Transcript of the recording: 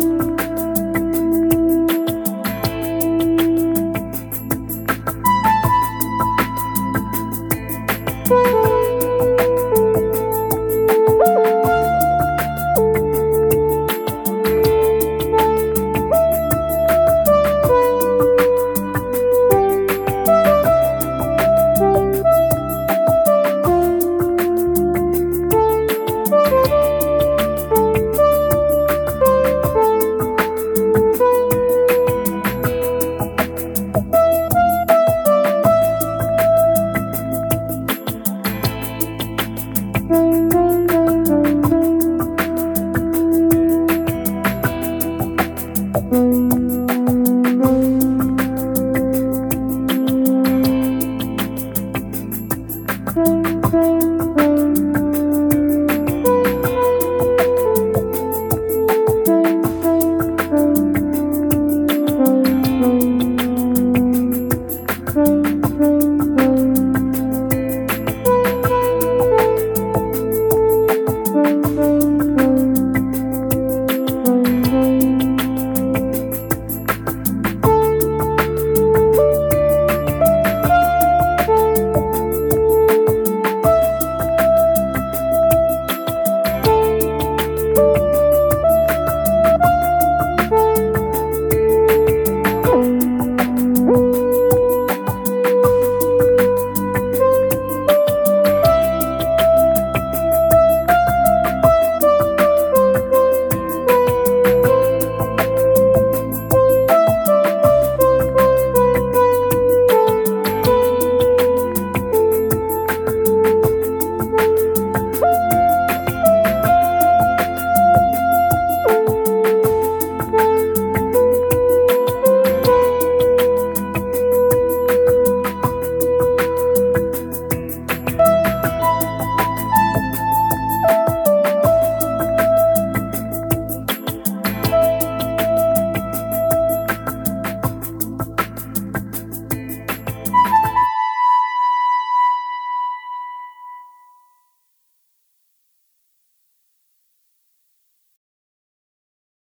Bye. thank you.